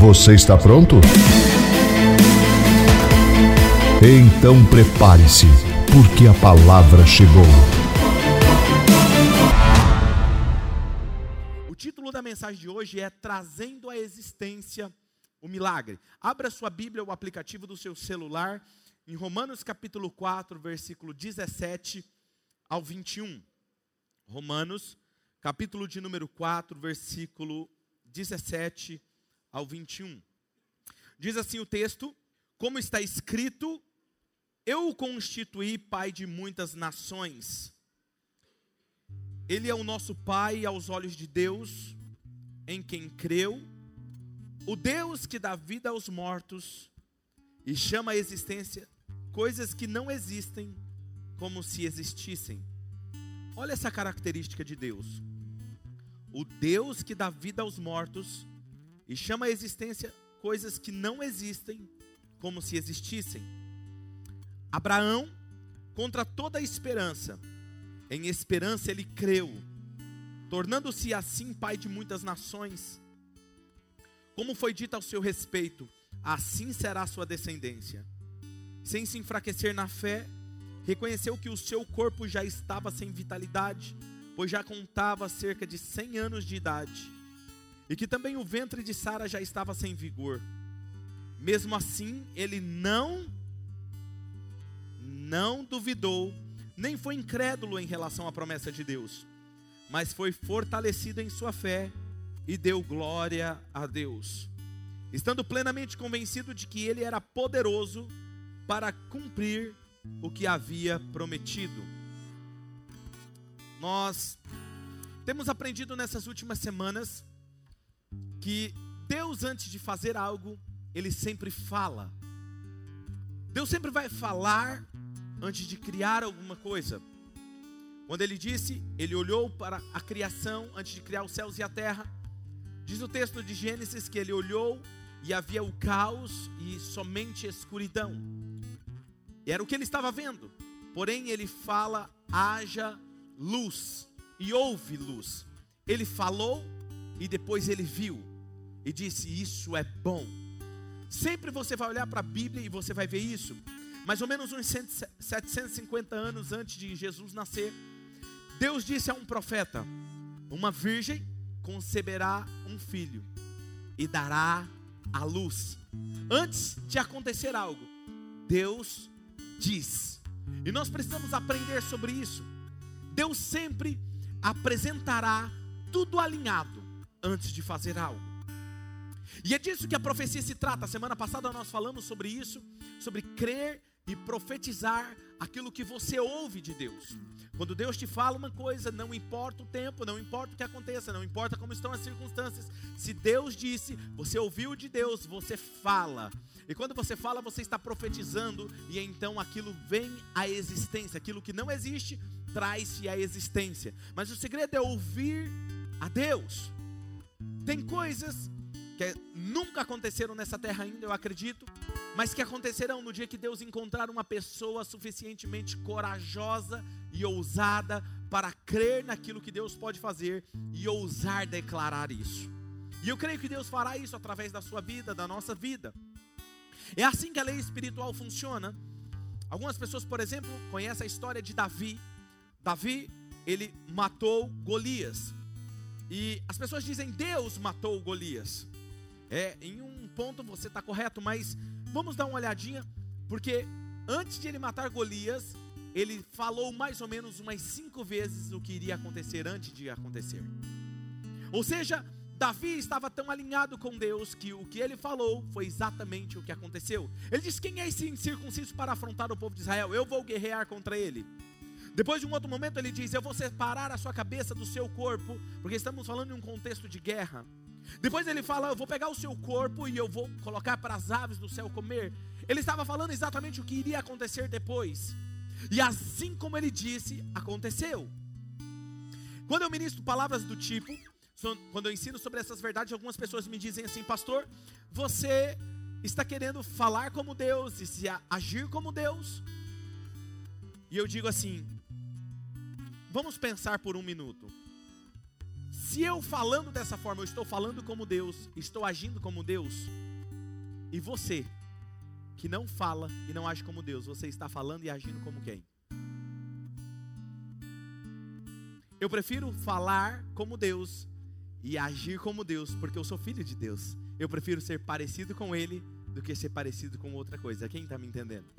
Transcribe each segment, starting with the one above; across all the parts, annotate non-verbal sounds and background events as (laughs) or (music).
Você está pronto? Então prepare-se, porque a palavra chegou. O título da mensagem de hoje é Trazendo à Existência o Milagre. Abra sua Bíblia, o aplicativo do seu celular, em Romanos capítulo 4, versículo 17 ao 21. Romanos, capítulo de número 4, versículo 17 ao 21. Diz assim o texto: Como está escrito, eu o constituí pai de muitas nações. Ele é o nosso pai aos olhos de Deus, em quem creu, o Deus que dá vida aos mortos e chama à existência coisas que não existem como se existissem. Olha essa característica de Deus. O Deus que dá vida aos mortos e chama à existência coisas que não existem como se existissem. Abraão, contra toda a esperança, em esperança ele creu, tornando-se assim pai de muitas nações. Como foi dito ao seu respeito, assim será a sua descendência. Sem se enfraquecer na fé, reconheceu que o seu corpo já estava sem vitalidade, pois já contava cerca de 100 anos de idade e que também o ventre de Sara já estava sem vigor. Mesmo assim, ele não não duvidou, nem foi incrédulo em relação à promessa de Deus, mas foi fortalecido em sua fé e deu glória a Deus, estando plenamente convencido de que ele era poderoso para cumprir o que havia prometido. Nós temos aprendido nessas últimas semanas que Deus, antes de fazer algo, Ele sempre fala. Deus sempre vai falar antes de criar alguma coisa. Quando Ele disse, Ele olhou para a criação antes de criar os céus e a terra. Diz o texto de Gênesis que Ele olhou e havia o caos e somente escuridão. E era o que ele estava vendo. Porém, ele fala: haja luz, e houve luz. Ele falou e depois ele viu e disse: Isso é bom. Sempre você vai olhar para a Bíblia e você vai ver isso. Mais ou menos uns 750 anos antes de Jesus nascer, Deus disse a um profeta: Uma virgem conceberá um filho e dará a luz. Antes de acontecer algo, Deus diz. E nós precisamos aprender sobre isso. Deus sempre apresentará tudo alinhado antes de fazer algo. E é disso que a profecia se trata. Semana passada nós falamos sobre isso, sobre crer e profetizar aquilo que você ouve de Deus. Quando Deus te fala uma coisa, não importa o tempo, não importa o que aconteça, não importa como estão as circunstâncias. Se Deus disse, você ouviu de Deus, você fala. E quando você fala, você está profetizando e então aquilo vem à existência. Aquilo que não existe traz-se à existência. Mas o segredo é ouvir a Deus. Tem coisas que nunca aconteceram nessa terra ainda, eu acredito, mas que acontecerão no dia que Deus encontrar uma pessoa suficientemente corajosa e ousada para crer naquilo que Deus pode fazer e ousar declarar isso. E eu creio que Deus fará isso através da sua vida, da nossa vida. É assim que a lei espiritual funciona. Algumas pessoas, por exemplo, conhecem a história de Davi. Davi, ele matou Golias. E as pessoas dizem Deus matou Golias. É, em um ponto você está correto, mas vamos dar uma olhadinha, porque antes de ele matar Golias, ele falou mais ou menos umas cinco vezes o que iria acontecer antes de acontecer. Ou seja, Davi estava tão alinhado com Deus que o que ele falou foi exatamente o que aconteceu. Ele disse: Quem é esse incircunciso para afrontar o povo de Israel? Eu vou guerrear contra ele. Depois de um outro momento, ele diz: Eu vou separar a sua cabeça do seu corpo, porque estamos falando em um contexto de guerra. Depois ele fala: Eu vou pegar o seu corpo e eu vou colocar para as aves do céu comer. Ele estava falando exatamente o que iria acontecer depois. E assim como ele disse, aconteceu. Quando eu ministro palavras do tipo, quando eu ensino sobre essas verdades, algumas pessoas me dizem assim, pastor, você está querendo falar como Deus e se agir como Deus? E eu digo assim: vamos pensar por um minuto. Se eu falando dessa forma, eu estou falando como Deus, estou agindo como Deus, e você, que não fala e não age como Deus, você está falando e agindo como quem? Eu prefiro falar como Deus e agir como Deus, porque eu sou filho de Deus. Eu prefiro ser parecido com Ele do que ser parecido com outra coisa. Quem está me entendendo?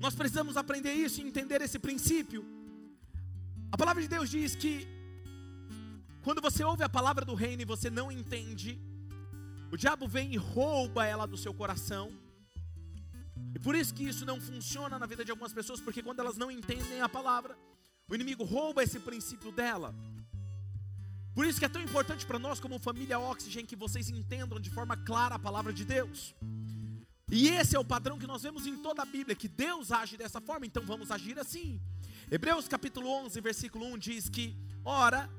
Nós precisamos aprender isso e entender esse princípio. A palavra de Deus diz que quando você ouve a palavra do reino e você não entende, o diabo vem e rouba ela do seu coração. E por isso que isso não funciona na vida de algumas pessoas, porque quando elas não entendem a palavra, o inimigo rouba esse princípio dela. Por isso que é tão importante para nós, como família Oxygen, que vocês entendam de forma clara a palavra de Deus. E esse é o padrão que nós vemos em toda a Bíblia, que Deus age dessa forma, então vamos agir assim. Hebreus capítulo 11, versículo 1 diz que, ora,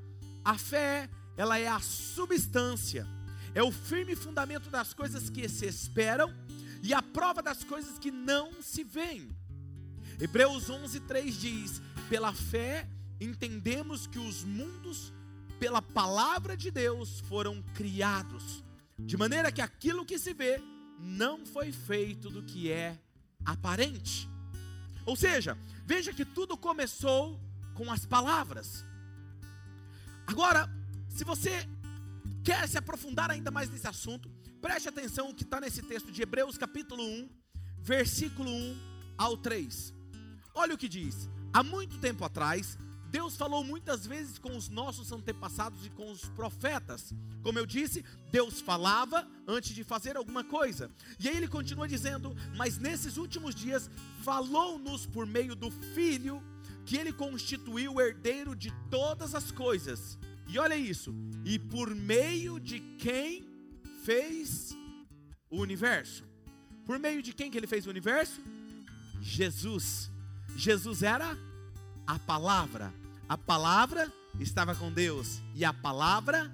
a fé, ela é a substância, é o firme fundamento das coisas que se esperam e a prova das coisas que não se veem. Hebreus 11, 3 diz: pela fé entendemos que os mundos, pela palavra de Deus, foram criados, de maneira que aquilo que se vê não foi feito do que é aparente. Ou seja, veja que tudo começou com as palavras. Agora, se você quer se aprofundar ainda mais nesse assunto, preste atenção o que está nesse texto de Hebreus capítulo 1, versículo 1 ao 3. Olha o que diz: há muito tempo atrás, Deus falou muitas vezes com os nossos antepassados e com os profetas. Como eu disse, Deus falava antes de fazer alguma coisa. E aí ele continua dizendo: Mas nesses últimos dias falou-nos por meio do Filho, que ele constituiu o herdeiro de todas as coisas. E olha isso: e por meio de quem fez o universo. Por meio de quem que ele fez o universo? Jesus. Jesus era a palavra. A palavra estava com Deus e a palavra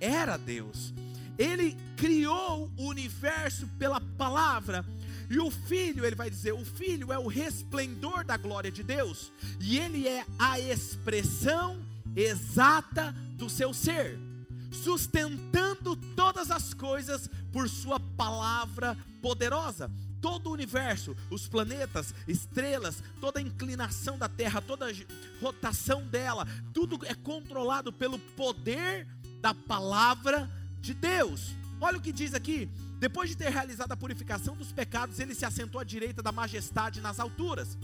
era Deus. Ele criou o universo pela palavra. E o filho, ele vai dizer, o filho é o resplendor da glória de Deus, e ele é a expressão exata do seu ser, sustentando todas as coisas por sua palavra poderosa. Todo o universo, os planetas, estrelas, toda a inclinação da Terra, toda a rotação dela, tudo é controlado pelo poder da palavra de Deus. Olha o que diz aqui: depois de ter realizado a purificação dos pecados, ele se assentou à direita da majestade nas alturas.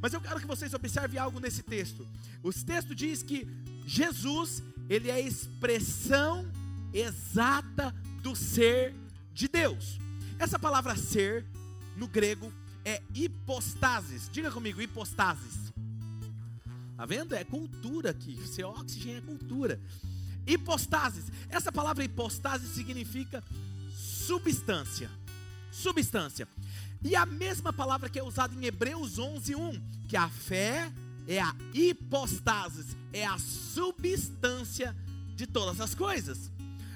Mas eu quero que vocês observem algo nesse texto. O texto diz que Jesus, ele é a expressão exata do ser de Deus. Essa palavra ser no grego é hipostasis. Diga comigo, hipostasis. Tá vendo? É cultura aqui. Ser oxigênio é cultura. Hipostasis. Essa palavra hipostasis significa substância. Substância. E a mesma palavra que é usada em Hebreus 11:1, que a fé é a hipostasis, é a substância de todas as coisas.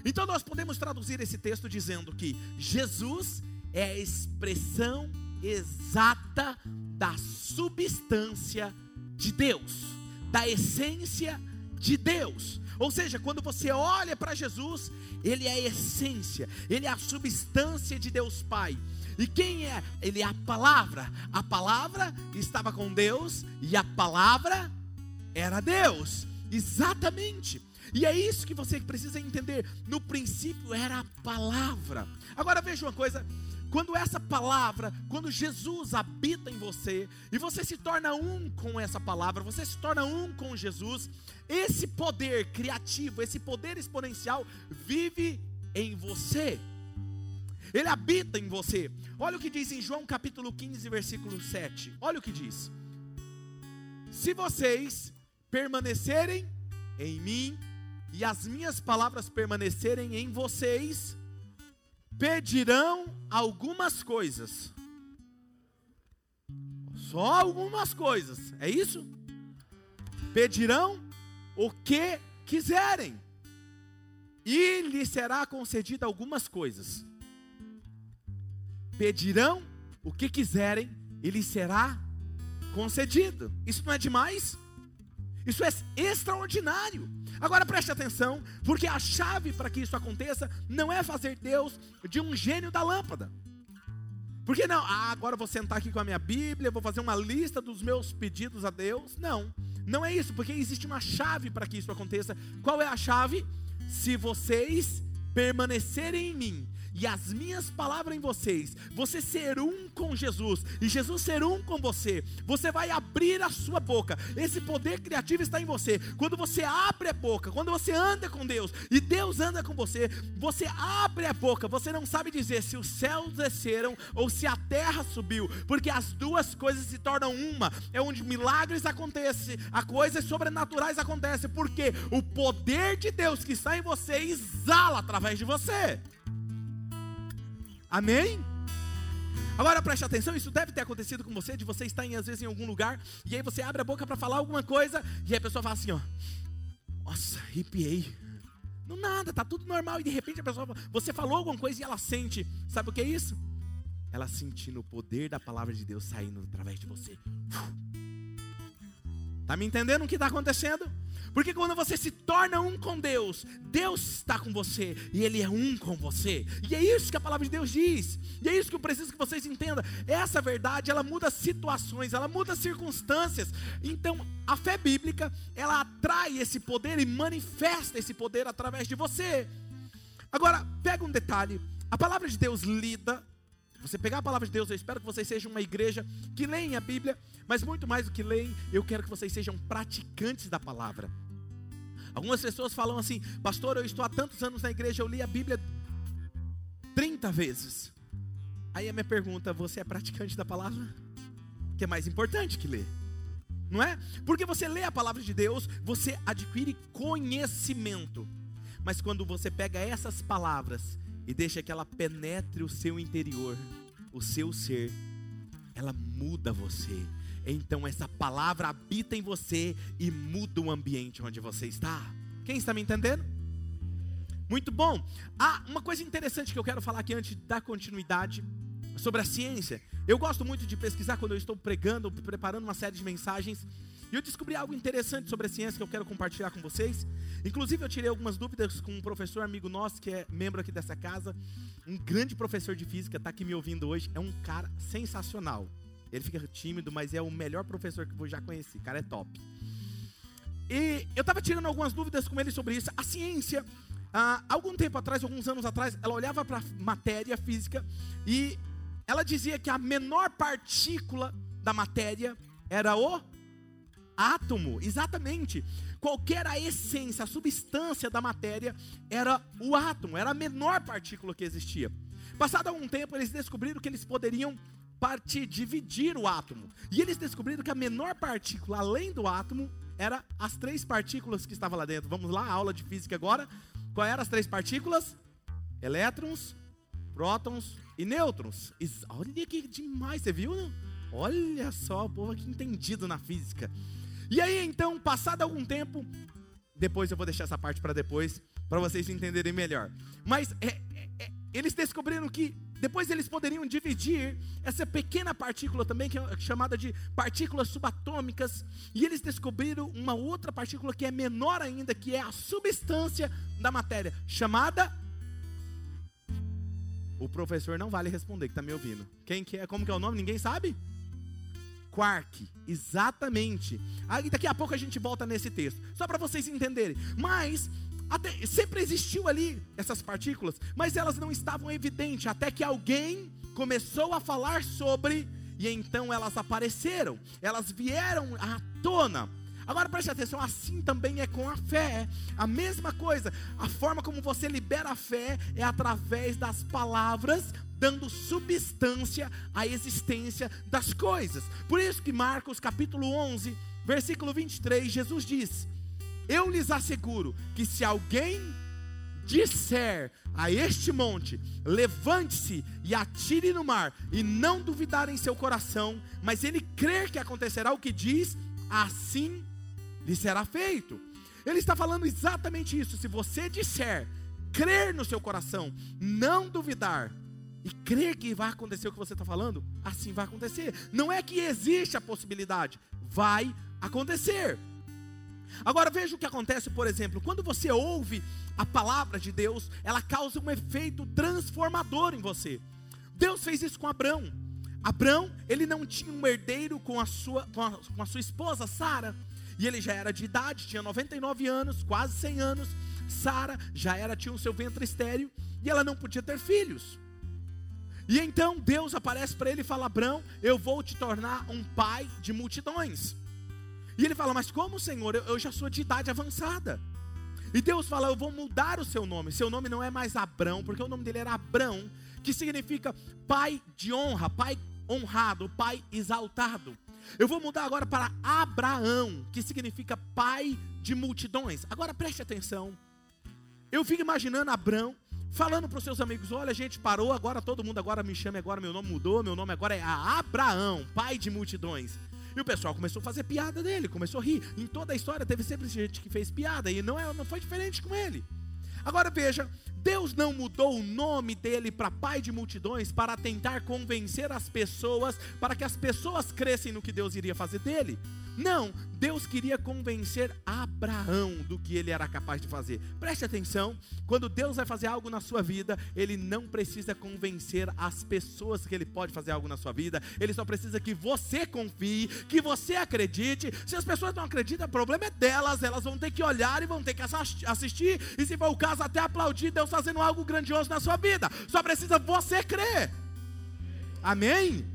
Então nós podemos traduzir esse texto dizendo que Jesus é a expressão exata da substância de Deus, da essência de Deus. Ou seja, quando você olha para Jesus, ele é a essência, ele é a substância de Deus Pai. E quem é? Ele é a palavra. A palavra estava com Deus e a palavra era Deus. Exatamente. E é isso que você precisa entender. No princípio era a palavra. Agora veja uma coisa quando essa palavra, quando Jesus habita em você, e você se torna um com essa palavra, você se torna um com Jesus, esse poder criativo, esse poder exponencial vive em você. Ele habita em você. Olha o que diz em João capítulo 15, versículo 7. Olha o que diz: Se vocês permanecerem em mim e as minhas palavras permanecerem em vocês, pedirão algumas coisas. Só algumas coisas, é isso? Pedirão o que quiserem, e lhe será concedida algumas coisas. Pedirão o que quiserem, e lhe será concedido. Isso não é demais? Isso é extraordinário. Agora preste atenção, porque a chave para que isso aconteça não é fazer Deus de um gênio da lâmpada. Porque não, ah, agora vou sentar aqui com a minha Bíblia, vou fazer uma lista dos meus pedidos a Deus. Não, não é isso, porque existe uma chave para que isso aconteça. Qual é a chave? Se vocês permanecerem em mim e as minhas palavras em vocês, você ser um com Jesus e Jesus ser um com você, você vai abrir a sua boca. Esse poder criativo está em você. Quando você abre a boca, quando você anda com Deus e Deus anda com você, você abre a boca. Você não sabe dizer se os céus desceram ou se a terra subiu, porque as duas coisas se tornam uma. É onde milagres acontecem, a coisas sobrenaturais acontecem, porque o poder de Deus que está em você exala através de você. Amém? Agora preste atenção, isso deve ter acontecido com você, de você estar em, às vezes em algum lugar, e aí você abre a boca para falar alguma coisa, e a pessoa fala assim, ó, nossa, arrepiei. Não nada, tá tudo normal, e de repente a pessoa, você falou alguma coisa e ela sente, sabe o que é isso? Ela sentindo o poder da palavra de Deus saindo através de você. Tá me entendendo o que está acontecendo? Porque quando você se torna um com Deus, Deus está com você e Ele é um com você. E é isso que a palavra de Deus diz. E é isso que eu preciso que vocês entendam. Essa verdade, ela muda situações, ela muda circunstâncias. Então, a fé bíblica, ela atrai esse poder e manifesta esse poder através de você. Agora, pega um detalhe. A palavra de Deus lida você pegar a palavra de Deus, eu espero que vocês sejam uma igreja que leem a Bíblia, mas muito mais do que leem, eu quero que vocês sejam praticantes da palavra. Algumas pessoas falam assim, pastor, eu estou há tantos anos na igreja, eu li a Bíblia 30 vezes. Aí a minha pergunta, você é praticante da palavra? Que é mais importante que ler. Não é? Porque você lê a palavra de Deus, você adquire conhecimento. Mas quando você pega essas palavras e deixa que ela penetre o seu interior, o seu ser, ela muda você então essa palavra habita em você e muda o ambiente onde você está. Quem está me entendendo? Muito bom. Ah, uma coisa interessante que eu quero falar aqui antes da continuidade sobre a ciência. Eu gosto muito de pesquisar quando eu estou pregando, preparando uma série de mensagens. E eu descobri algo interessante sobre a ciência que eu quero compartilhar com vocês. Inclusive, eu tirei algumas dúvidas com um professor amigo nosso, que é membro aqui dessa casa, um grande professor de física, está aqui me ouvindo hoje. É um cara sensacional. Ele fica tímido, mas é o melhor professor que eu já conheci. Cara, é top. E eu estava tirando algumas dúvidas com ele sobre isso. A ciência, há algum tempo atrás, alguns anos atrás, ela olhava para matéria física e ela dizia que a menor partícula da matéria era o átomo. Exatamente. Qualquer a essência, a substância da matéria era o átomo, era a menor partícula que existia. Passado algum tempo, eles descobriram que eles poderiam partir, dividir o átomo. E eles descobriram que a menor partícula, além do átomo, era as três partículas que estavam lá dentro. Vamos lá, aula de física agora. Quais eram as três partículas? Elétrons, prótons e nêutrons. Olha que demais, você viu? Não? Olha só, o povo aqui entendido na física. E aí, então, passado algum tempo, depois eu vou deixar essa parte para depois, para vocês entenderem melhor. Mas é, é, é, eles descobriram que depois eles poderiam dividir essa pequena partícula também, que é chamada de partículas subatômicas, e eles descobriram uma outra partícula que é menor ainda, que é a substância da matéria, chamada o professor não vale responder que está me ouvindo. Quem que é? Como que é o nome? Ninguém sabe? Quark, exatamente. Aí daqui a pouco a gente volta nesse texto, só para vocês entenderem. Mas até, sempre existiu ali essas partículas, mas elas não estavam evidentes, até que alguém começou a falar sobre, e então elas apareceram, elas vieram à tona. Agora preste atenção, assim também é com a fé. A mesma coisa, a forma como você libera a fé é através das palavras, dando substância à existência das coisas. Por isso que Marcos capítulo 11, versículo 23, Jesus diz: Eu lhes asseguro que se alguém disser a este monte: levante-se e atire no mar, e não duvidar em seu coração, mas ele crer que acontecerá o que diz, assim lhe será feito. Ele está falando exatamente isso. Se você disser, crer no seu coração, não duvidar, e crer que vai acontecer o que você está falando, assim vai acontecer. Não é que existe a possibilidade, vai acontecer. Agora veja o que acontece, por exemplo, quando você ouve a palavra de Deus, ela causa um efeito transformador em você. Deus fez isso com Abraão. Abraão, ele não tinha um herdeiro com a sua, com a, com a sua esposa Sara, e ele já era de idade, tinha 99 anos, quase 100 anos. Sara já era tinha o seu ventre estéril e ela não podia ter filhos. E então Deus aparece para ele e fala: Abraão, eu vou te tornar um pai de multidões. E ele fala: Mas como, Senhor? Eu, eu já sou de idade avançada. E Deus fala: Eu vou mudar o seu nome. Seu nome não é mais Abrão, porque o nome dele era Abrão, que significa pai de honra, pai honrado, pai exaltado. Eu vou mudar agora para Abraão, que significa pai de multidões. Agora preste atenção. Eu fico imaginando Abraão falando para os seus amigos: olha, a gente parou, agora todo mundo agora me chama, agora meu nome mudou, meu nome agora é Abraão, pai de multidões. E o pessoal começou a fazer piada dele, começou a rir. Em toda a história teve sempre gente que fez piada e não, é, não foi diferente com ele. Agora veja, Deus não mudou o nome dele para pai de multidões para tentar convencer as pessoas, para que as pessoas crescem no que Deus iria fazer dele. Não, Deus queria convencer Abraão do que ele era capaz de fazer. Preste atenção, quando Deus vai fazer algo na sua vida, ele não precisa convencer as pessoas que ele pode fazer algo na sua vida, ele só precisa que você confie, que você acredite. Se as pessoas não acreditam, o problema é delas, elas vão ter que olhar e vão ter que assistir, e se for o caso, até aplaudir Deus fazendo algo grandioso na sua vida. Só precisa você crer. Amém?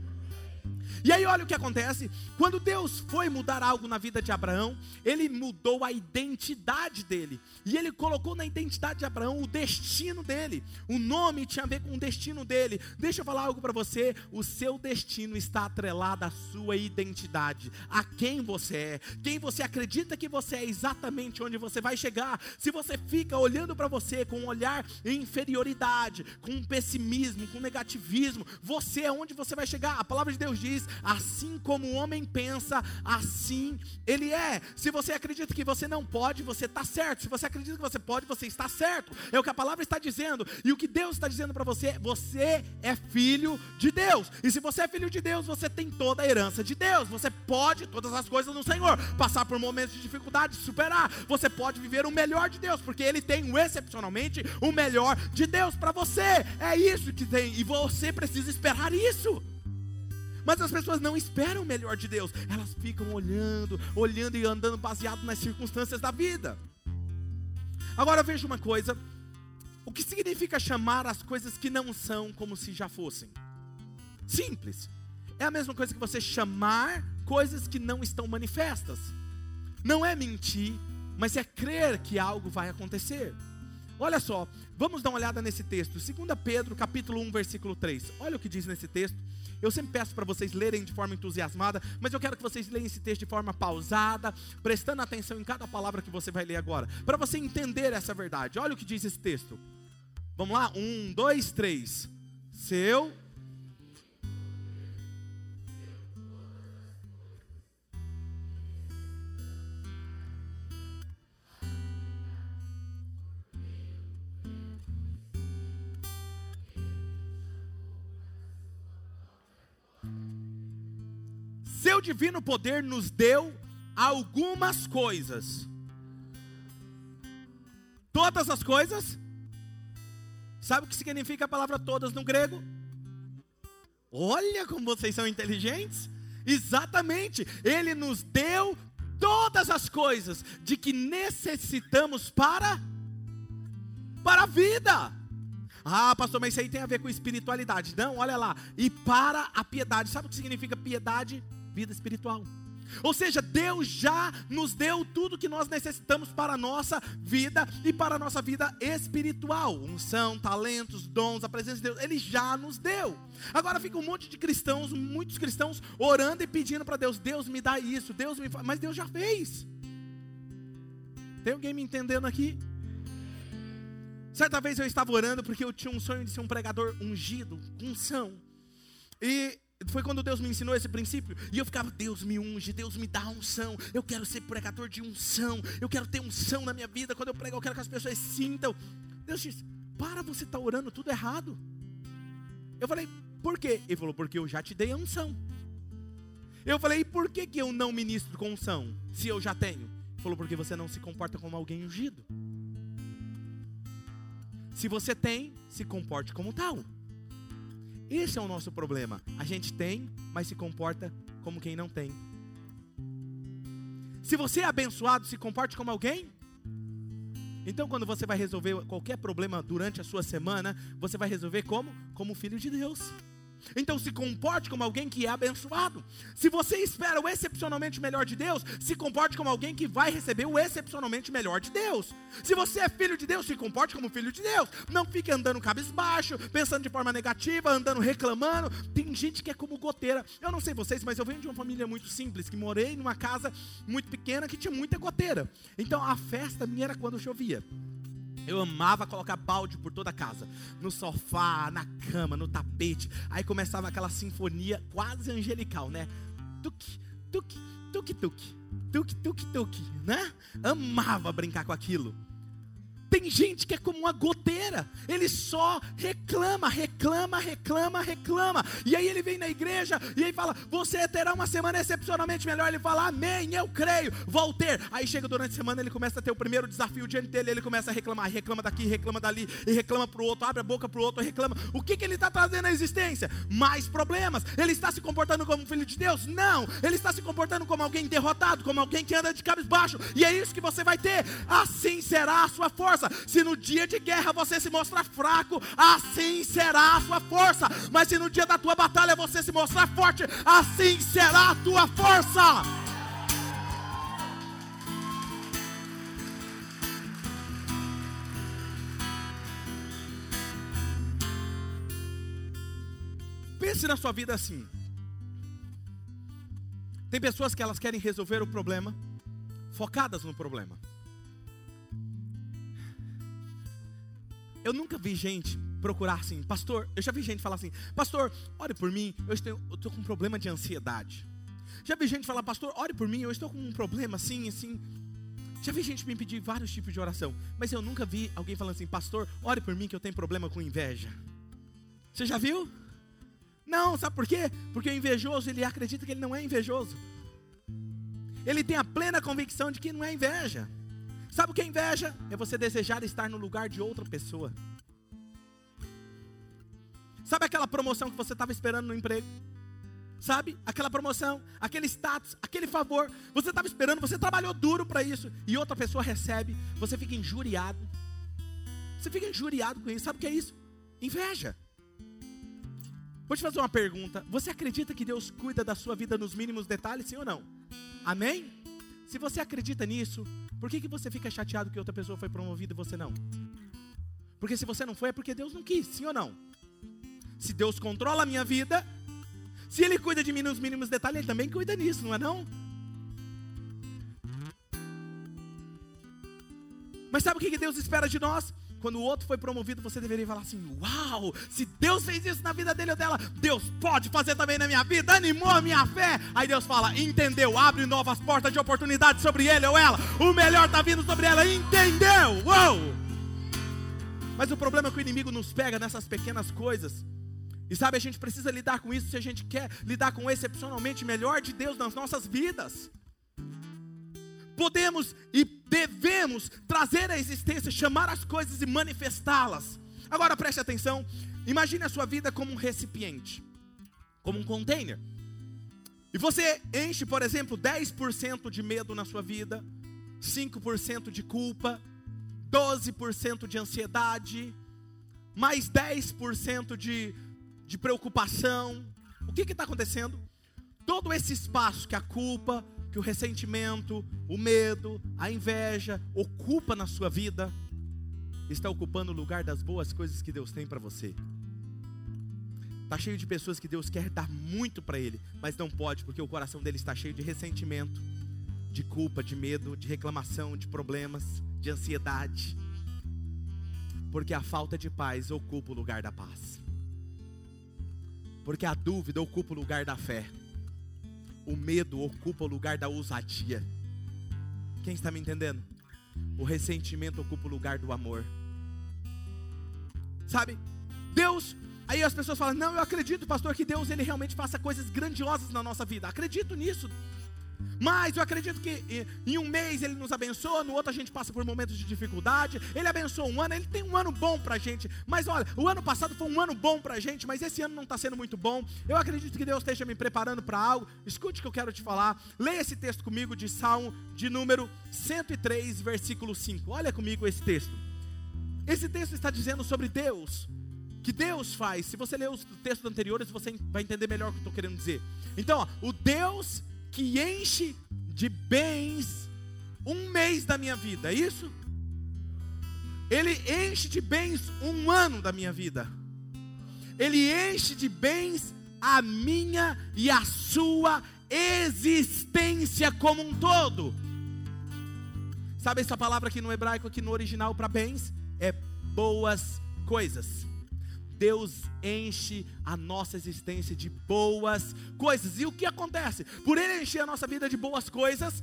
E aí olha o que acontece, quando Deus foi mudar algo na vida de Abraão, ele mudou a identidade dele. E ele colocou na identidade de Abraão o destino dele. O nome tinha a ver com o destino dele. Deixa eu falar algo para você, o seu destino está atrelado à sua identidade, a quem você é, quem você acredita que você é exatamente onde você vai chegar. Se você fica olhando para você com um olhar em inferioridade, com pessimismo, com negativismo, você é onde você vai chegar. A palavra de Deus diz assim como o homem pensa, assim ele é. Se você acredita que você não pode, você está certo. Se você acredita que você pode, você está certo. É o que a palavra está dizendo. E o que Deus está dizendo para você, você é filho de Deus. E se você é filho de Deus, você tem toda a herança de Deus. Você pode todas as coisas no Senhor, passar por momentos de dificuldade, superar. Você pode viver o melhor de Deus, porque Ele tem excepcionalmente o melhor de Deus para você. É isso que tem, e você precisa esperar isso. Mas as pessoas não esperam o melhor de Deus, elas ficam olhando, olhando e andando baseado nas circunstâncias da vida. Agora veja uma coisa: o que significa chamar as coisas que não são como se já fossem? Simples. É a mesma coisa que você chamar coisas que não estão manifestas. Não é mentir, mas é crer que algo vai acontecer. Olha só, vamos dar uma olhada nesse texto. 2 Pedro, capítulo 1, versículo 3. Olha o que diz nesse texto. Eu sempre peço para vocês lerem de forma entusiasmada, mas eu quero que vocês leiam esse texto de forma pausada, prestando atenção em cada palavra que você vai ler agora, para você entender essa verdade. Olha o que diz esse texto. Vamos lá? Um, dois, três. Seu seu divino poder nos deu algumas coisas. Todas as coisas? Sabe o que significa a palavra todas no grego? Olha como vocês são inteligentes. Exatamente, Ele nos deu todas as coisas de que necessitamos para para a vida. Ah, pastor, mas isso aí tem a ver com espiritualidade. Não, olha lá. E para a piedade. Sabe o que significa piedade? Vida espiritual. Ou seja, Deus já nos deu tudo que nós necessitamos para a nossa vida e para a nossa vida espiritual. Unção, talentos, dons, a presença de Deus, Ele já nos deu. Agora fica um monte de cristãos, muitos cristãos, orando e pedindo para Deus: Deus me dá isso, Deus me faz. Mas Deus já fez. Tem alguém me entendendo aqui? Certa vez eu estava orando porque eu tinha um sonho de ser um pregador ungido, com unção. E foi quando Deus me ensinou esse princípio. E eu ficava, Deus me unge, Deus me dá unção. Eu quero ser pregador de unção. Eu quero ter unção na minha vida. Quando eu prego, eu quero que as pessoas sintam. Deus disse: Para, você está orando tudo errado. Eu falei, por quê? Ele falou, porque eu já te dei a unção. Eu falei, e por que, que eu não ministro com unção, se eu já tenho? Ele falou, porque você não se comporta como alguém ungido. Se você tem, se comporte como tal. Esse é o nosso problema. A gente tem, mas se comporta como quem não tem. Se você é abençoado, se comporte como alguém. Então, quando você vai resolver qualquer problema durante a sua semana, você vai resolver como? Como filho de Deus. Então se comporte como alguém que é abençoado. Se você espera o excepcionalmente melhor de Deus, se comporte como alguém que vai receber o excepcionalmente melhor de Deus. Se você é filho de Deus, se comporte como filho de Deus. Não fique andando cabisbaixo, pensando de forma negativa, andando reclamando. Tem gente que é como goteira. Eu não sei vocês, mas eu venho de uma família muito simples, que morei numa casa muito pequena que tinha muita goteira. Então a festa minha era quando chovia. Eu amava colocar balde por toda a casa, no sofá, na cama, no tapete. Aí começava aquela sinfonia quase angelical, né? Tuque, tuque, tuque, tuque, tuque, tuque, tuque, né? Amava brincar com aquilo. Tem gente que é como uma goteira, ele só reclama, reclama, reclama, reclama. E aí ele vem na igreja e aí fala: Você terá uma semana excepcionalmente melhor. Ele fala: Amém, eu creio, vou ter. Aí chega durante a semana, ele começa a ter o primeiro desafio diante dele. Ele começa a reclamar, reclama daqui, reclama dali, e reclama para o outro, abre a boca para o outro, reclama. O que, que ele está trazendo à existência? Mais problemas. Ele está se comportando como filho de Deus? Não, ele está se comportando como alguém derrotado, como alguém que anda de cabisbaixo. E é isso que você vai ter. Assim será a sua força força. Se no dia de guerra você se mostrar fraco, assim será a sua força. Mas se no dia da tua batalha você se mostrar forte, assim será a tua força. Pense na sua vida assim. Tem pessoas que elas querem resolver o problema, focadas no problema. Eu nunca vi gente procurar assim, pastor. Eu já vi gente falar assim, pastor, ore por mim, eu estou, eu estou com um problema de ansiedade. Já vi gente falar, pastor, ore por mim, eu estou com um problema assim, assim. Já vi gente me pedir vários tipos de oração, mas eu nunca vi alguém falando assim, pastor, ore por mim que eu tenho problema com inveja. Você já viu? Não, sabe por quê? Porque o invejoso, ele acredita que ele não é invejoso. Ele tem a plena convicção de que não é inveja. Sabe o que é inveja? É você desejar estar no lugar de outra pessoa. Sabe aquela promoção que você estava esperando no emprego? Sabe? Aquela promoção, aquele status, aquele favor. Você estava esperando, você trabalhou duro para isso. E outra pessoa recebe, você fica injuriado. Você fica injuriado com isso. Sabe o que é isso? Inveja. Vou te fazer uma pergunta. Você acredita que Deus cuida da sua vida nos mínimos detalhes, sim ou não? Amém? Se você acredita nisso, por que, que você fica chateado que outra pessoa foi promovida e você não? Porque se você não foi, é porque Deus não quis, sim ou não? Se Deus controla a minha vida, se Ele cuida de mim nos mínimos detalhes, Ele também cuida nisso, não é não? Mas sabe o que Deus espera de nós? Quando o outro foi promovido, você deveria falar assim: Uau, se Deus fez isso na vida dele ou dela, Deus pode fazer também na minha vida, animou a minha fé. Aí Deus fala: Entendeu, abre novas portas de oportunidade sobre ele ou ela. O melhor está vindo sobre ela, entendeu? Uau! Mas o problema é que o inimigo nos pega nessas pequenas coisas. E sabe, a gente precisa lidar com isso se a gente quer lidar com o excepcionalmente melhor de Deus nas nossas vidas podemos e devemos trazer à existência, chamar as coisas e manifestá-las. Agora preste atenção, imagine a sua vida como um recipiente, como um container. E você enche, por exemplo, 10% de medo na sua vida, 5% de culpa, 12% de ansiedade, mais 10% de, de preocupação. O que está acontecendo? Todo esse espaço que a culpa, que o ressentimento, o medo, a inveja ocupa na sua vida, está ocupando o lugar das boas coisas que Deus tem para você. Está cheio de pessoas que Deus quer dar muito para ele, mas não pode, porque o coração dele está cheio de ressentimento, de culpa, de medo, de reclamação, de problemas, de ansiedade. Porque a falta de paz ocupa o lugar da paz. Porque a dúvida ocupa o lugar da fé. O medo ocupa o lugar da ousadia. Quem está me entendendo? O ressentimento ocupa o lugar do amor. Sabe? Deus, aí as pessoas falam: "Não, eu acredito, pastor, que Deus ele realmente faça coisas grandiosas na nossa vida". Acredito nisso. Mas eu acredito que em um mês ele nos abençoa, no outro a gente passa por momentos de dificuldade. Ele abençoa um ano, ele tem um ano bom para a gente. Mas olha, o ano passado foi um ano bom para a gente, mas esse ano não está sendo muito bom. Eu acredito que Deus esteja me preparando para algo. Escute o que eu quero te falar. Leia esse texto comigo de Salmo de número 103, versículo 5. Olha comigo esse texto. Esse texto está dizendo sobre Deus. Que Deus faz. Se você ler os textos anteriores, você vai entender melhor o que eu estou querendo dizer. Então, ó, o Deus que enche de bens um mês da minha vida, é isso? Ele enche de bens um ano da minha vida. Ele enche de bens a minha e a sua existência como um todo. Sabe essa palavra aqui no hebraico, aqui no original para bens? É boas coisas. Deus enche a nossa existência de boas coisas. E o que acontece? Por Ele encher a nossa vida de boas coisas,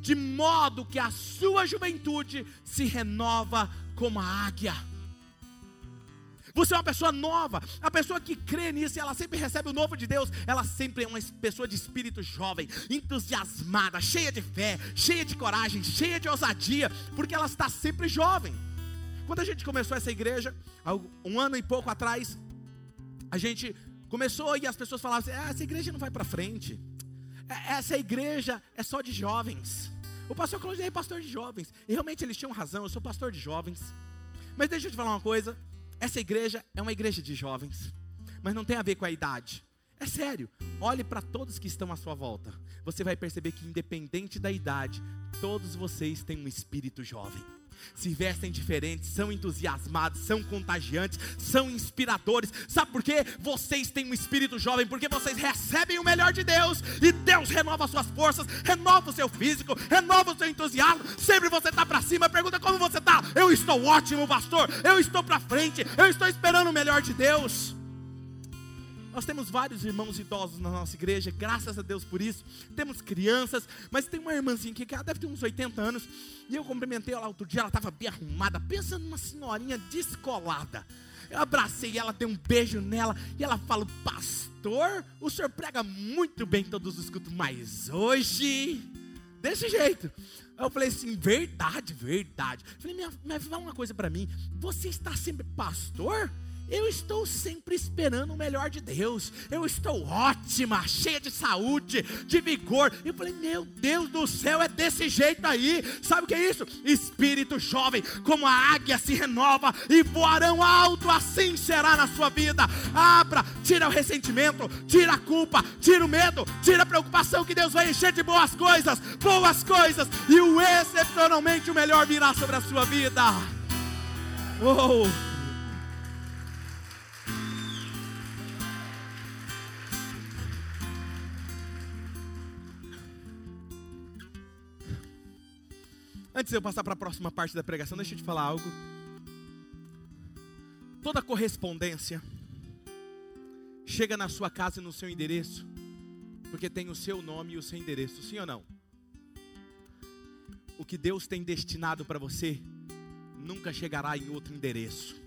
de modo que a sua juventude se renova como a águia. Você é uma pessoa nova, a pessoa que crê nisso, ela sempre recebe o novo de Deus, ela sempre é uma pessoa de espírito jovem, entusiasmada, cheia de fé, cheia de coragem, cheia de ousadia, porque ela está sempre jovem. Quando a gente começou essa igreja, um ano e pouco atrás, a gente começou e as pessoas falavam assim: ah, essa igreja não vai para frente, é, essa igreja é só de jovens. O pastor Claudio é pastor de jovens, e realmente eles tinham razão, eu sou pastor de jovens. Mas deixa eu te falar uma coisa: essa igreja é uma igreja de jovens, mas não tem a ver com a idade. É sério, olhe para todos que estão à sua volta. Você vai perceber que, independente da idade, todos vocês têm um espírito jovem se vestem diferentes, são entusiasmados, são contagiantes, são inspiradores. Sabe por quê? Vocês têm um espírito jovem, porque vocês recebem o melhor de Deus e Deus renova suas forças, renova o seu físico, renova o seu entusiasmo. Sempre você está para cima, pergunta como você está. Eu estou ótimo, pastor. Eu estou para frente. Eu estou esperando o melhor de Deus. Nós temos vários irmãos idosos na nossa igreja, graças a Deus por isso. Temos crianças, mas tem uma irmãzinha aqui que ela deve ter uns 80 anos. E eu cumprimentei ela outro dia, ela estava bem arrumada, pensa numa senhorinha descolada. Eu abracei ela, dei um beijo nela e ela falou: Pastor, o senhor prega muito bem todos os cultos, mas hoje, desse jeito. Eu falei assim: Verdade, verdade. Eu falei: Mas fala uma coisa para mim: Você está sempre pastor? Eu estou sempre esperando o melhor de Deus. Eu estou ótima, cheia de saúde, de vigor. E eu falei, meu Deus do céu, é desse jeito aí. Sabe o que é isso? Espírito jovem, como a águia se renova e voarão alto, assim será na sua vida. Abra, tira o ressentimento, tira a culpa, tira o medo, tira a preocupação que Deus vai encher de boas coisas, boas coisas, e o excepcionalmente o melhor virá sobre a sua vida. Oh! Antes de eu passar para a próxima parte da pregação, deixa eu te falar algo. Toda correspondência chega na sua casa e no seu endereço, porque tem o seu nome e o seu endereço, sim ou não? O que Deus tem destinado para você nunca chegará em outro endereço.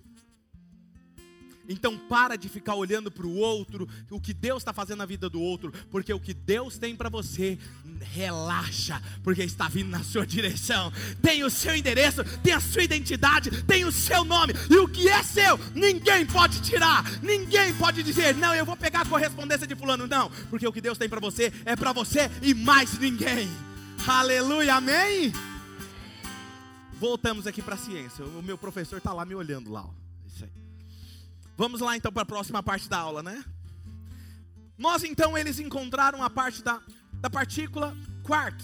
Então para de ficar olhando para o outro, o que Deus está fazendo na vida do outro, porque o que Deus tem para você, relaxa, porque está vindo na sua direção. Tem o seu endereço, tem a sua identidade, tem o seu nome, e o que é seu, ninguém pode tirar, ninguém pode dizer, não, eu vou pegar a correspondência de fulano, não, porque o que Deus tem para você é para você e mais ninguém. Aleluia, amém? Voltamos aqui para a ciência. O meu professor está lá me olhando lá. Ó. Vamos lá então para a próxima parte da aula, né? Nós então eles encontraram a parte da, da partícula quark.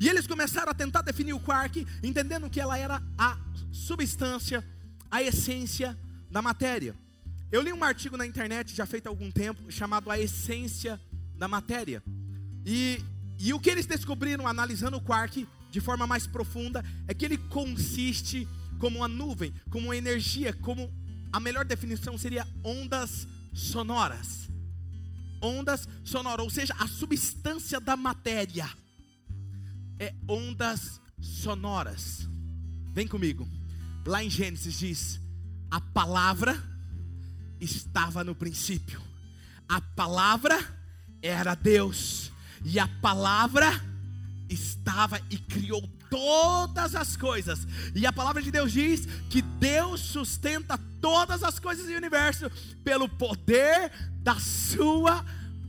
E eles começaram a tentar definir o quark, entendendo que ela era a substância, a essência da matéria. Eu li um artigo na internet já feito há algum tempo chamado A Essência da Matéria. E, E o que eles descobriram analisando o quark de forma mais profunda é que ele consiste como uma nuvem, como uma energia, como a melhor definição seria ondas sonoras. Ondas sonoras, ou seja, a substância da matéria é ondas sonoras. Vem comigo. Lá em Gênesis diz: a palavra estava no princípio. A palavra era Deus. E a palavra estava e criou todas as coisas. E a palavra de Deus diz que Deus sustenta todas as coisas do universo pelo poder da sua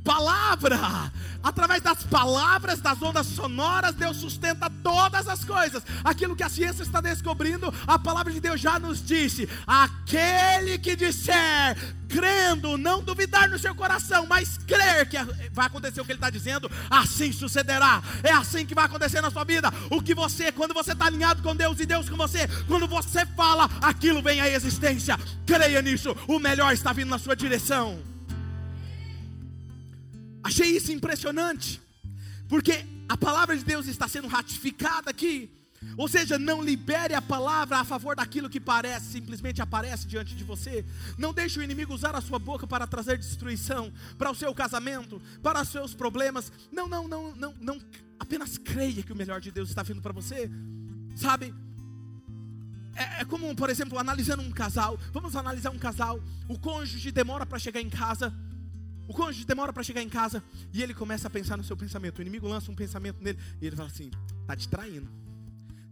palavra. Através das palavras, das ondas sonoras, Deus sustenta todas as coisas. Aquilo que a ciência está descobrindo, a palavra de Deus já nos disse: aquele que disser, crendo, não duvidar no seu coração, mas crer que vai acontecer o que ele está dizendo, assim sucederá. É assim que vai acontecer na sua vida. O que você, quando você está alinhado com Deus e Deus com você, quando você fala, aquilo vem à existência. Creia nisso, o melhor está vindo na sua direção. Achei isso impressionante, porque a palavra de Deus está sendo ratificada aqui. Ou seja, não libere a palavra a favor daquilo que parece, simplesmente aparece diante de você. Não deixe o inimigo usar a sua boca para trazer destruição para o seu casamento, para os seus problemas. Não, não, não, não, não. Apenas creia que o melhor de Deus está vindo para você. Sabe? É, é como, por exemplo, analisando um casal. Vamos analisar um casal. O cônjuge demora para chegar em casa. O cônjuge demora para chegar em casa e ele começa a pensar no seu pensamento. O inimigo lança um pensamento nele e ele fala assim: tá te traindo.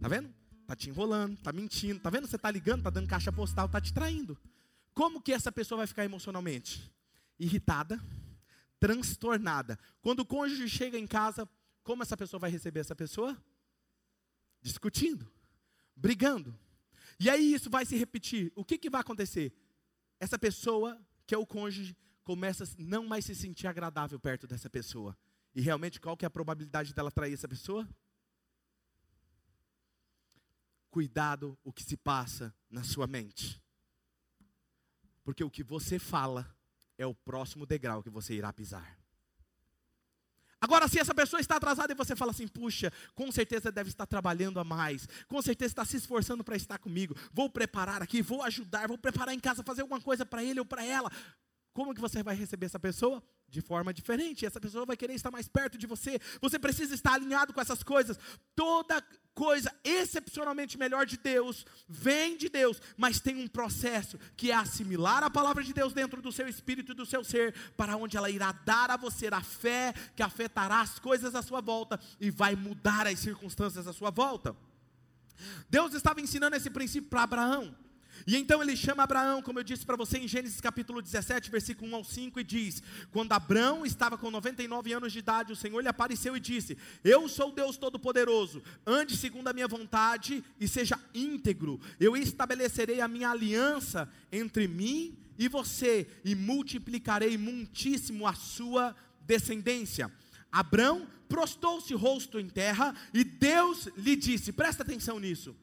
Tá vendo? Tá te enrolando, tá mentindo. Tá vendo? Você tá ligando, tá dando caixa postal, tá te traindo. Como que essa pessoa vai ficar emocionalmente? Irritada, transtornada. Quando o cônjuge chega em casa, como essa pessoa vai receber essa pessoa? Discutindo, brigando. E aí isso vai se repetir. O que, que vai acontecer? Essa pessoa, que é o cônjuge, começa a não mais se sentir agradável perto dessa pessoa. E realmente qual que é a probabilidade dela trair essa pessoa? Cuidado o que se passa na sua mente. Porque o que você fala é o próximo degrau que você irá pisar. Agora, se essa pessoa está atrasada e você fala assim, puxa, com certeza deve estar trabalhando a mais, com certeza está se esforçando para estar comigo, vou preparar aqui, vou ajudar, vou preparar em casa, fazer alguma coisa para ele ou para ela. Como que você vai receber essa pessoa? De forma diferente. Essa pessoa vai querer estar mais perto de você. Você precisa estar alinhado com essas coisas. Toda coisa excepcionalmente melhor de Deus vem de Deus, mas tem um processo que é assimilar a palavra de Deus dentro do seu espírito e do seu ser, para onde ela irá dar a você a fé que afetará as coisas à sua volta e vai mudar as circunstâncias à sua volta. Deus estava ensinando esse princípio para Abraão. E então ele chama Abraão, como eu disse para você em Gênesis capítulo 17, versículo 1 ao 5, e diz: Quando Abraão estava com 99 anos de idade, o Senhor lhe apareceu e disse: Eu sou Deus Todo-Poderoso, ande segundo a minha vontade e seja íntegro. Eu estabelecerei a minha aliança entre mim e você, e multiplicarei muitíssimo a sua descendência. Abraão prostou-se rosto em terra, e Deus lhe disse: presta atenção nisso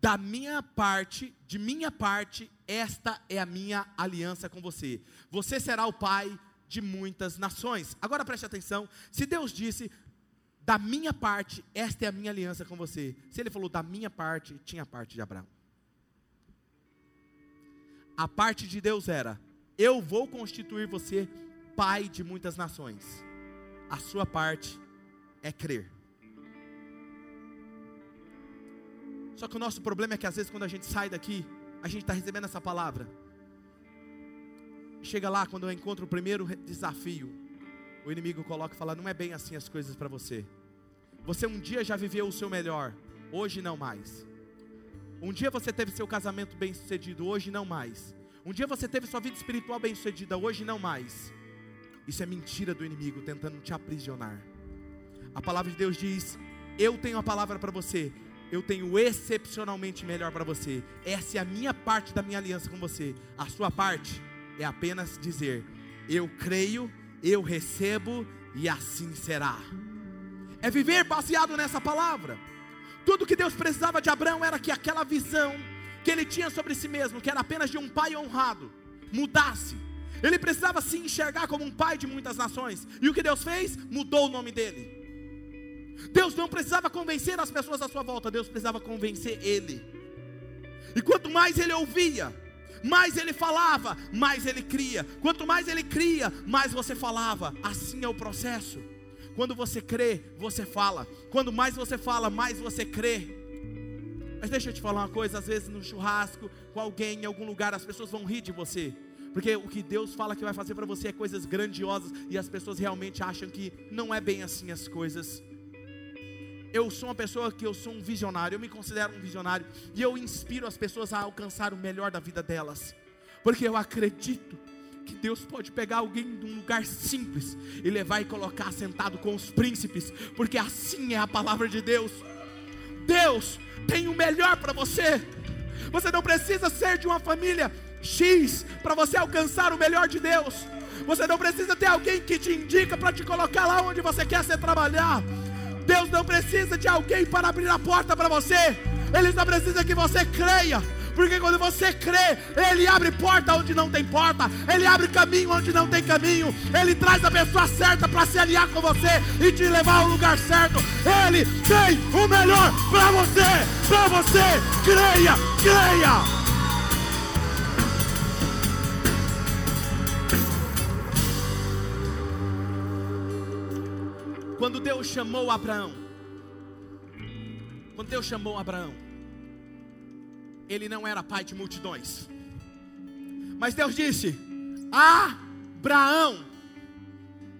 da minha parte, de minha parte, esta é a minha aliança com você. Você será o pai de muitas nações. Agora preste atenção: se Deus disse, da minha parte, esta é a minha aliança com você. Se ele falou da minha parte, tinha a parte de Abraão. A parte de Deus era: eu vou constituir você pai de muitas nações. A sua parte é crer. Só que o nosso problema é que às vezes quando a gente sai daqui, a gente está recebendo essa palavra. Chega lá, quando eu encontro o primeiro desafio, o inimigo coloca e fala: não é bem assim as coisas para você. Você um dia já viveu o seu melhor, hoje não mais. Um dia você teve seu casamento bem sucedido, hoje não mais. Um dia você teve sua vida espiritual bem sucedida, hoje não mais. Isso é mentira do inimigo tentando te aprisionar. A palavra de Deus diz: Eu tenho a palavra para você eu tenho excepcionalmente melhor para você. Essa é a minha parte da minha aliança com você. A sua parte é apenas dizer: Eu creio, eu recebo e assim será. É viver baseado nessa palavra. Tudo que Deus precisava de Abraão era que aquela visão que ele tinha sobre si mesmo, que era apenas de um pai honrado, mudasse. Ele precisava se enxergar como um pai de muitas nações. E o que Deus fez? Mudou o nome dele. Deus não precisava convencer as pessoas à sua volta, Deus precisava convencer ele. E quanto mais ele ouvia, mais ele falava, mais ele cria. Quanto mais ele cria, mais você falava. Assim é o processo. Quando você crê, você fala. Quando mais você fala, mais você crê. Mas deixa eu te falar uma coisa: às vezes no churrasco, com alguém, em algum lugar, as pessoas vão rir de você. Porque o que Deus fala que vai fazer para você é coisas grandiosas e as pessoas realmente acham que não é bem assim as coisas. Eu sou uma pessoa que eu sou um visionário, eu me considero um visionário e eu inspiro as pessoas a alcançar o melhor da vida delas. Porque eu acredito que Deus pode pegar alguém de um lugar simples e levar e colocar sentado com os príncipes, porque assim é a palavra de Deus. Deus tem o melhor para você. Você não precisa ser de uma família X para você alcançar o melhor de Deus. Você não precisa ter alguém que te indica para te colocar lá onde você quer ser trabalhar. Deus não precisa de alguém para abrir a porta para você. Ele só precisa que você creia. Porque quando você crê, Ele abre porta onde não tem porta, Ele abre caminho onde não tem caminho, Ele traz a pessoa certa para se aliar com você e te levar ao lugar certo. Ele tem o melhor para você, para você. Creia, creia. Quando Deus chamou Abraão, quando Deus chamou Abraão, ele não era pai de multidões, mas Deus disse: Abraão,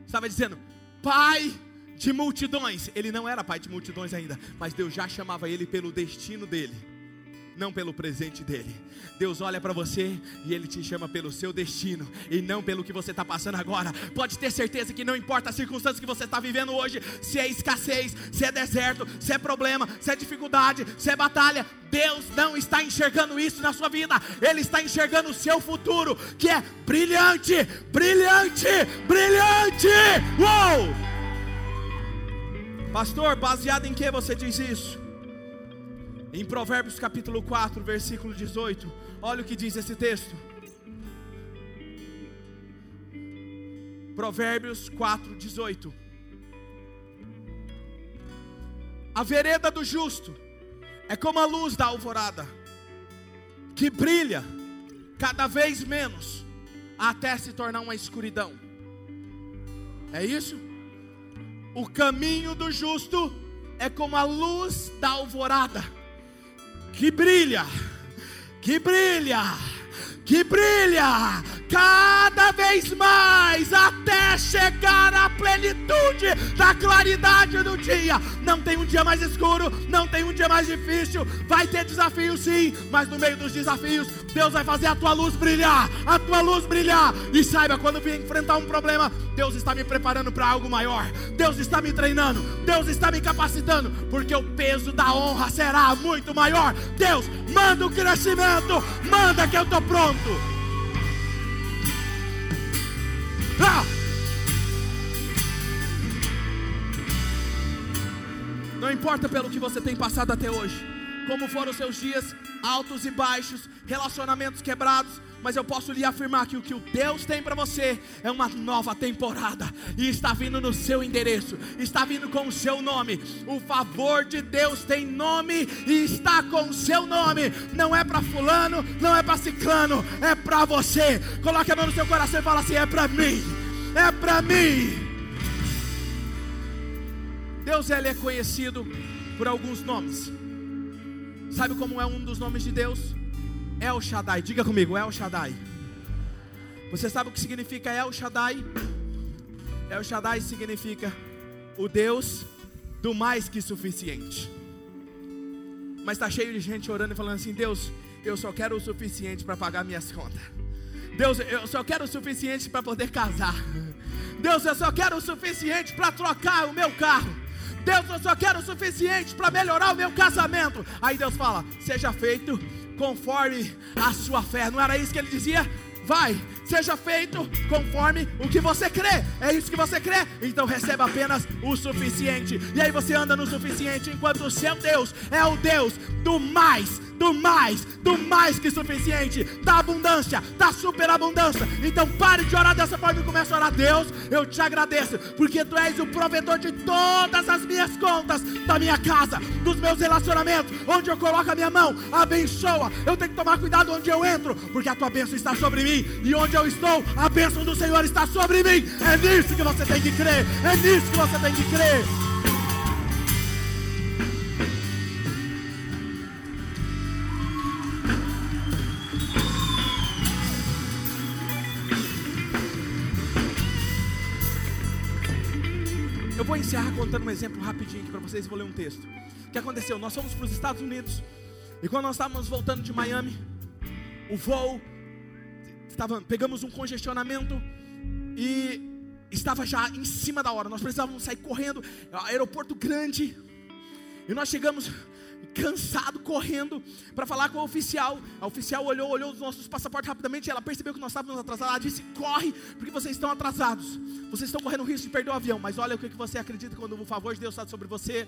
estava dizendo, pai de multidões. Ele não era pai de multidões ainda, mas Deus já chamava ele pelo destino dele não pelo presente dele. Deus olha para você e ele te chama pelo seu destino e não pelo que você está passando agora. Pode ter certeza que não importa as circunstâncias que você está vivendo hoje, se é escassez, se é deserto, se é problema, se é dificuldade, se é batalha, Deus não está enxergando isso na sua vida, Ele está enxergando o seu futuro, que é brilhante, brilhante, brilhante. Uou! Pastor, baseado em que você diz isso? Em Provérbios capítulo 4, versículo 18, olha o que diz esse texto. Provérbios 4, 18. A vereda do justo é como a luz da alvorada, que brilha cada vez menos, até se tornar uma escuridão. É isso? O caminho do justo é como a luz da alvorada que brilha, que brilha, que brilha cada vez mais até chegar à plenitude da claridade do dia. Não tem um dia mais escuro, não tem um dia mais difícil. Vai ter desafios sim, mas no meio dos desafios, Deus vai fazer a tua luz brilhar, a tua luz brilhar. E saiba, quando vir enfrentar um problema, Deus está me preparando para algo maior. Deus está me treinando, Deus está me capacitando, porque o peso da honra será muito maior. Deus, manda o crescimento, manda que eu estou pronto. Ah! Não importa pelo que você tem passado até hoje, como foram os seus dias, altos e baixos, relacionamentos quebrados, mas eu posso lhe afirmar que o que o Deus tem para você é uma nova temporada e está vindo no seu endereço, está vindo com o seu nome. O favor de Deus tem nome e está com o seu nome. Não é para fulano, não é para ciclano, é para você. Coloque a mão no seu coração e fala assim: é para mim. É para mim. Deus ele é conhecido por alguns nomes. Sabe como é um dos nomes de Deus? El Shaddai. Diga comigo, El Shaddai. Você sabe o que significa El Shaddai? El Shaddai significa o Deus do mais que suficiente. Mas está cheio de gente orando e falando assim: Deus, eu só quero o suficiente para pagar minhas contas. Deus, eu só quero o suficiente para poder casar. Deus, eu só quero o suficiente para trocar o meu carro. Deus, eu só quero o suficiente para melhorar o meu casamento. Aí Deus fala: seja feito conforme a sua fé. Não era isso que ele dizia? Vai, seja feito conforme o que você crê. É isso que você crê? Então receba apenas o suficiente. E aí você anda no suficiente, enquanto o seu Deus é o Deus do mais, do mais, do mais que suficiente, da abundância, da superabundância. Então pare de orar dessa forma e comece a orar. Deus, eu te agradeço, porque tu és o provedor de todas as minhas contas, da minha casa, dos meus relacionamentos, onde eu coloco a minha mão, abençoa. Eu tenho que tomar cuidado onde eu entro, porque a tua bênção está sobre mim, e onde eu estou, a bênção do Senhor está sobre mim. É nisso que você tem que crer, é nisso que você tem que crer. Eu vou encerrar contando um exemplo rapidinho aqui para vocês vou ler um texto. O que aconteceu? Nós fomos para os Estados Unidos e quando nós estávamos voltando de Miami, o voo estava, pegamos um congestionamento e estava já em cima da hora. Nós precisávamos sair correndo, aeroporto grande. E nós chegamos cansado, correndo para falar com a oficial. A oficial olhou, olhou os nossos passaportes rapidamente. Ela percebeu que nós estávamos atrasados. Ela disse: Corre, porque vocês estão atrasados. Vocês estão correndo risco de perder o avião. Mas olha o que você acredita quando o favor de Deus está sobre você.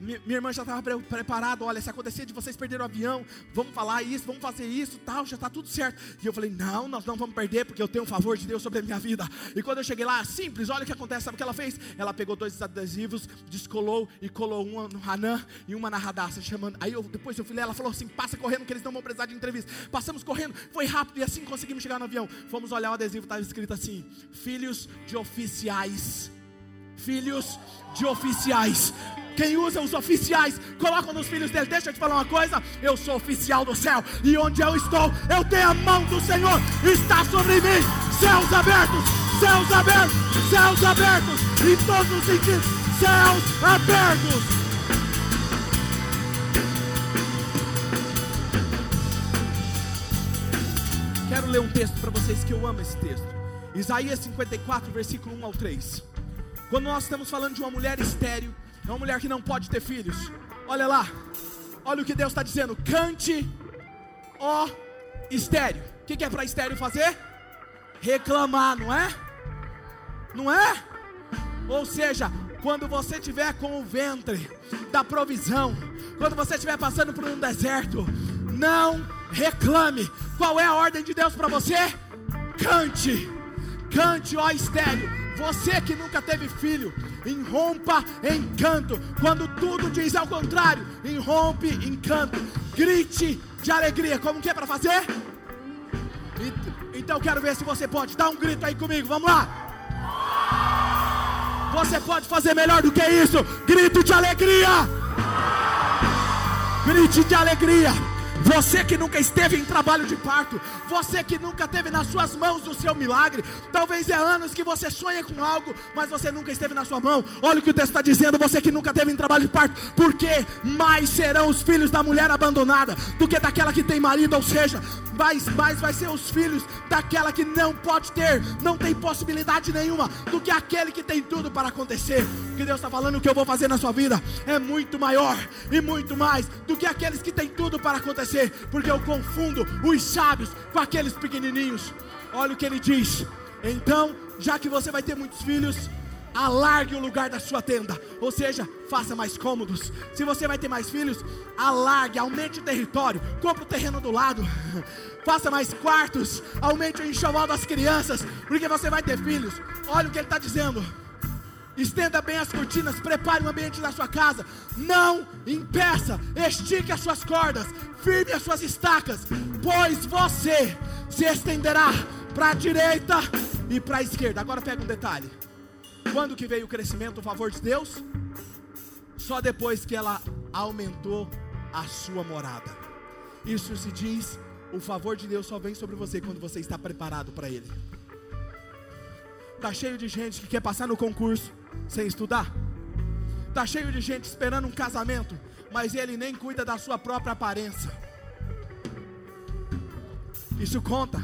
Minha irmã já estava preparada. Olha, se acontecer de vocês perderem o avião, vamos falar isso, vamos fazer isso, tal, já está tudo certo. E eu falei: Não, nós não vamos perder, porque eu tenho o favor de Deus sobre a minha vida. E quando eu cheguei lá, simples, olha o que acontece. Sabe o que ela fez? Ela pegou dois adesivos, descolou e colou uma no Hanan e uma na Radassa, chamando. Aí eu, depois eu lá, ela falou assim: passa correndo, que eles não vão precisar de entrevista. Passamos correndo, foi rápido e assim conseguimos chegar no avião. Fomos olhar o adesivo, estava escrito assim: Filhos de oficiais. Filhos de oficiais. Quem usa os oficiais, coloca nos filhos dele. Deixa eu te falar uma coisa: eu sou oficial do céu, e onde eu estou, eu tenho a mão do Senhor, está sobre mim. Céus abertos, céus abertos, céus abertos, em todos os sentidos, céus abertos. Quero ler um texto para vocês que eu amo esse texto. Isaías 54, versículo 1 ao 3. Quando nós estamos falando de uma mulher estéril, é uma mulher que não pode ter filhos. Olha lá, olha o que Deus está dizendo: cante, ó estéreo. O que, que é para estéreo fazer? Reclamar, não é? Não é? Ou seja, quando você tiver com o ventre da provisão, quando você estiver passando por um deserto, não reclame. Qual é a ordem de Deus para você? Cante, cante, ó estéreo. Você que nunca teve filho, irrompa em canto. Quando tudo diz ao contrário, irrompe em canto. Grite de alegria. Como que é para fazer? Então quero ver se você pode. Dá um grito aí comigo. Vamos lá. Você pode fazer melhor do que isso. Grito de alegria. Grite de alegria. Você que nunca esteve em trabalho de parto, você que nunca teve nas suas mãos o seu milagre, talvez é anos que você sonha com algo, mas você nunca esteve na sua mão. Olha o que o texto está dizendo: você que nunca teve em trabalho de parto, porque mais serão os filhos da mulher abandonada do que daquela que tem marido, ou seja, mais, mais vai ser os filhos daquela que não pode ter, não tem possibilidade nenhuma, do que aquele que tem tudo para acontecer. O que Deus está falando, o que eu vou fazer na sua vida é muito maior e muito mais do que aqueles que têm tudo para acontecer, porque eu confundo os sábios com aqueles pequenininhos. Olha o que ele diz. Então, já que você vai ter muitos filhos, alargue o lugar da sua tenda, ou seja, faça mais cômodos. Se você vai ter mais filhos, alargue, aumente o território, compre o terreno do lado, (laughs) faça mais quartos, aumente o enxoval das crianças, porque você vai ter filhos. Olha o que ele está dizendo. Estenda bem as cortinas, prepare o ambiente da sua casa. Não impeça, estique as suas cordas, firme as suas estacas, pois você se estenderá para a direita e para a esquerda. Agora pega um detalhe. Quando que veio o crescimento, o favor de Deus? Só depois que ela aumentou a sua morada. Isso se diz, o favor de Deus só vem sobre você quando você está preparado para ele. Tá cheio de gente que quer passar no concurso sem estudar. Tá cheio de gente esperando um casamento, mas ele nem cuida da sua própria aparência. Isso conta.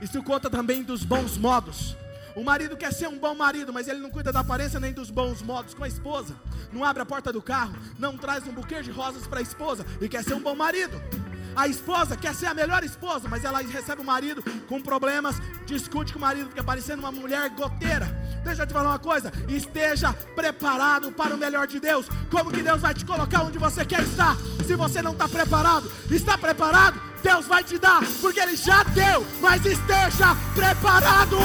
Isso conta também dos bons modos. O marido quer ser um bom marido, mas ele não cuida da aparência nem dos bons modos com a esposa. Não abre a porta do carro, não traz um buquê de rosas para a esposa e quer ser um bom marido. A esposa quer ser a melhor esposa, mas ela recebe o marido com problemas, discute com o marido, fica parecendo uma mulher goteira. Deixa eu te falar uma coisa: esteja preparado para o melhor de Deus. Como que Deus vai te colocar onde você quer estar? Se você não está preparado, está preparado? Deus vai te dar, porque Ele já deu, mas esteja preparado.